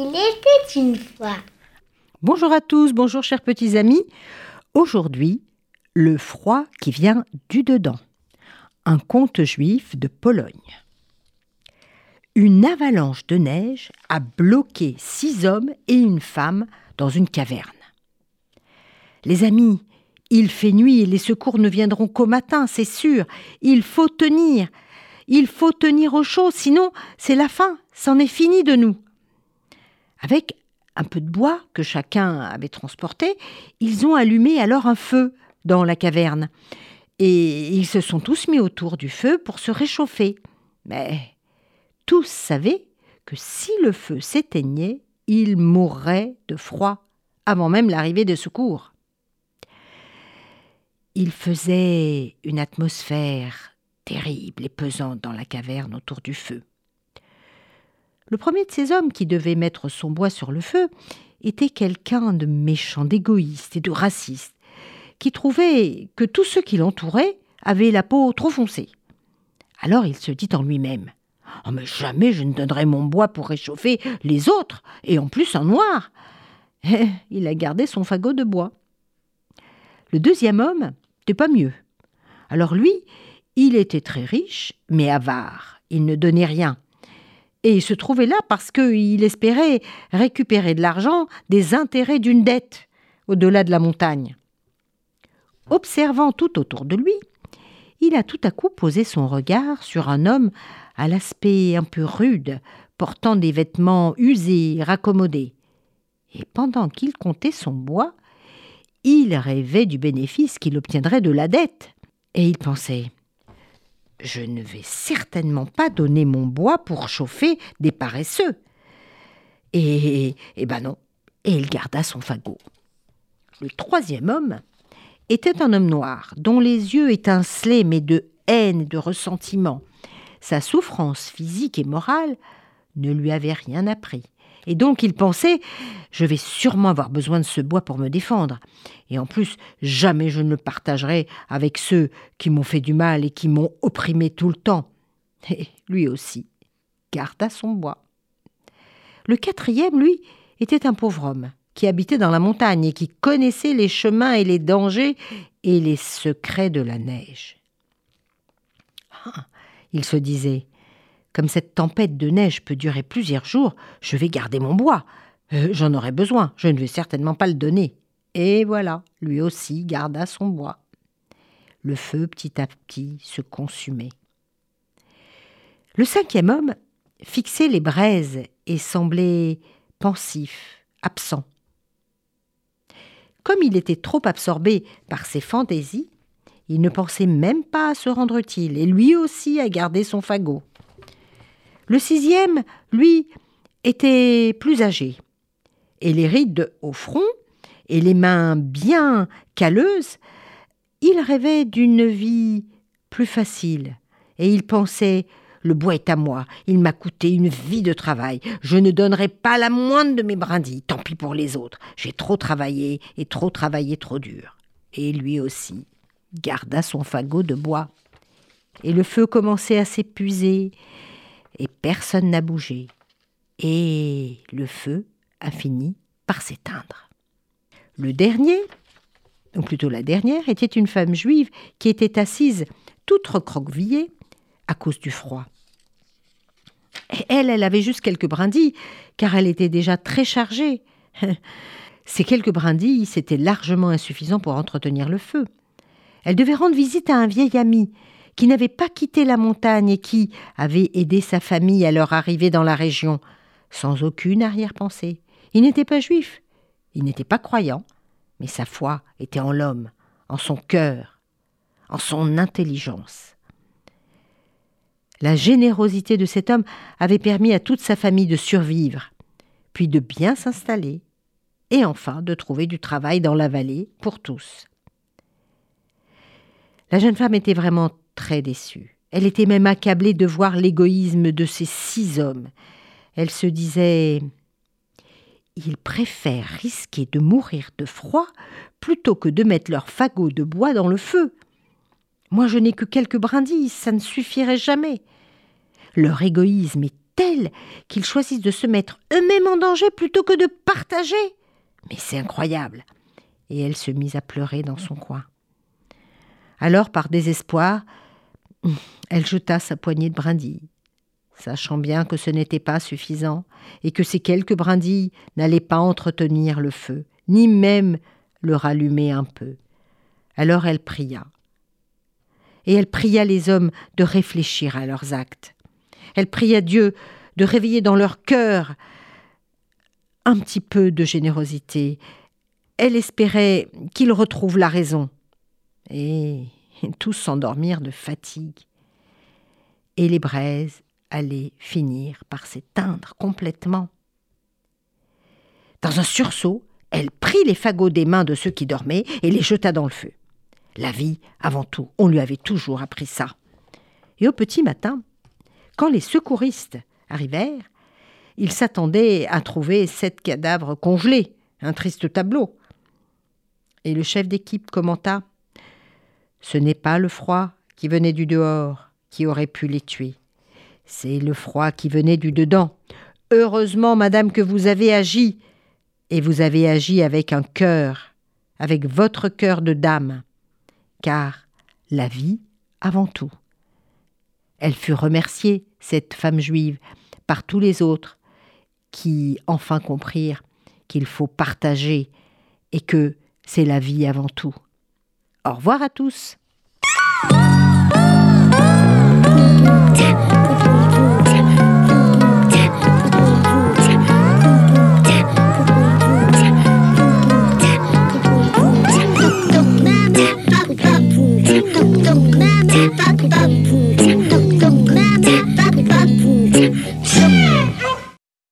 Il était une fois. Bonjour à tous, bonjour chers petits amis. Aujourd'hui, le froid qui vient du dedans. Un conte juif de Pologne. Une avalanche de neige a bloqué six hommes et une femme dans une caverne. Les amis, il fait nuit et les secours ne viendront qu'au matin, c'est sûr. Il faut tenir. Il faut tenir au chaud, sinon c'est la fin, c'en est fini de nous. Avec un peu de bois que chacun avait transporté, ils ont allumé alors un feu dans la caverne. Et ils se sont tous mis autour du feu pour se réchauffer. Mais tous savaient que si le feu s'éteignait, ils mourraient de froid avant même l'arrivée des secours. Il faisait une atmosphère terrible et pesante dans la caverne autour du feu. Le premier de ces hommes qui devait mettre son bois sur le feu était quelqu'un de méchant, d'égoïste et de raciste, qui trouvait que tous ceux qui l'entouraient avaient la peau trop foncée. Alors il se dit en lui-même Oh, mais jamais je ne donnerai mon bois pour réchauffer les autres, et en plus en noir. il a gardé son fagot de bois. Le deuxième homme n'était pas mieux. Alors lui, il était très riche, mais avare. Il ne donnait rien. Et il se trouvait là parce qu'il espérait récupérer de l'argent des intérêts d'une dette au-delà de la montagne. Observant tout autour de lui, il a tout à coup posé son regard sur un homme à l'aspect un peu rude, portant des vêtements usés, raccommodés. Et pendant qu'il comptait son bois, il rêvait du bénéfice qu'il obtiendrait de la dette. Et il pensait Je ne vais certainement pas donner mon bois pour chauffer des paresseux. Et, eh ben non, et il garda son fagot. Le troisième homme était un homme noir, dont les yeux étincelaient, mais de haine et de ressentiment. Sa souffrance physique et morale ne lui avait rien appris. Et donc il pensait Je vais sûrement avoir besoin de ce bois pour me défendre. Et en plus, jamais je ne le partagerai avec ceux qui m'ont fait du mal et qui m'ont opprimé tout le temps. Et lui aussi garda son bois. Le quatrième, lui, était un pauvre homme qui habitait dans la montagne et qui connaissait les chemins et les dangers et les secrets de la neige. Ah, il se disait Comme cette tempête de neige peut durer plusieurs jours, je vais garder mon bois. Euh, j'en aurai besoin, je ne vais certainement pas le donner. Et voilà, lui aussi garda son bois. Le feu petit à petit se consumait. Le cinquième homme fixait les braises et semblait pensif, absent. Comme il était trop absorbé par ses fantaisies, il ne pensait même pas à se rendre utile, et lui aussi à garder son fagot. Le sixième, lui, était plus âgé, et les rides au front et les mains bien calleuses, il rêvait d'une vie plus facile, et il pensait le bois est à moi, il m'a coûté une vie de travail, je ne donnerai pas la moindre de mes brindilles, tant pis pour les autres, j'ai trop travaillé et trop travaillé trop dur. Et lui aussi garda son fagot de bois. Et le feu commençait à s'épuiser, et personne n'a bougé. Et le feu a fini par s'éteindre. Le dernier, ou plutôt la dernière, était une femme juive qui était assise toute recroquevillée à cause du froid. Et elle, elle avait juste quelques brindilles, car elle était déjà très chargée. Ces quelques brindilles, c'était largement insuffisant pour entretenir le feu. Elle devait rendre visite à un vieil ami qui n'avait pas quitté la montagne et qui avait aidé sa famille à leur arrivée dans la région, sans aucune arrière-pensée. Il n'était pas juif, il n'était pas croyant, mais sa foi était en l'homme, en son cœur, en son intelligence. La générosité de cet homme avait permis à toute sa famille de survivre, puis de bien s'installer, et enfin de trouver du travail dans la vallée pour tous. La jeune femme était vraiment très déçue. Elle était même accablée de voir l'égoïsme de ces six hommes. Elle se disait ils préfèrent risquer de mourir de froid plutôt que de mettre leur fagot de bois dans le feu. Moi, je n'ai que quelques brindilles, ça ne suffirait jamais. Leur égoïsme est tel qu'ils choisissent de se mettre eux-mêmes en danger plutôt que de partager. Mais c'est incroyable. Et elle se mit à pleurer dans son coin. Alors, par désespoir, elle jeta sa poignée de brindilles. Sachant bien que ce n'était pas suffisant, et que ces quelques brindilles n'allaient pas entretenir le feu, ni même le rallumer un peu. Alors elle pria. Et elle pria les hommes de réfléchir à leurs actes. Elle pria Dieu de réveiller dans leur cœur un petit peu de générosité. Elle espérait qu'ils retrouvent la raison. Et tous s'endormirent de fatigue. Et les braises allaient finir par s'éteindre complètement. Dans un sursaut, elle prit les fagots des mains de ceux qui dormaient et les jeta dans le feu. La vie, avant tout, on lui avait toujours appris ça. Et au petit matin, quand les secouristes arrivèrent, ils s'attendaient à trouver sept cadavres congelés, un triste tableau. Et le chef d'équipe commenta Ce n'est pas le froid qui venait du dehors qui aurait pu les tuer. C'est le froid qui venait du dedans. Heureusement, madame, que vous avez agi. Et vous avez agi avec un cœur, avec votre cœur de dame. Car la vie avant tout. Elle fut remerciée, cette femme juive, par tous les autres, qui enfin comprirent qu'il faut partager et que c'est la vie avant tout. Au revoir à tous.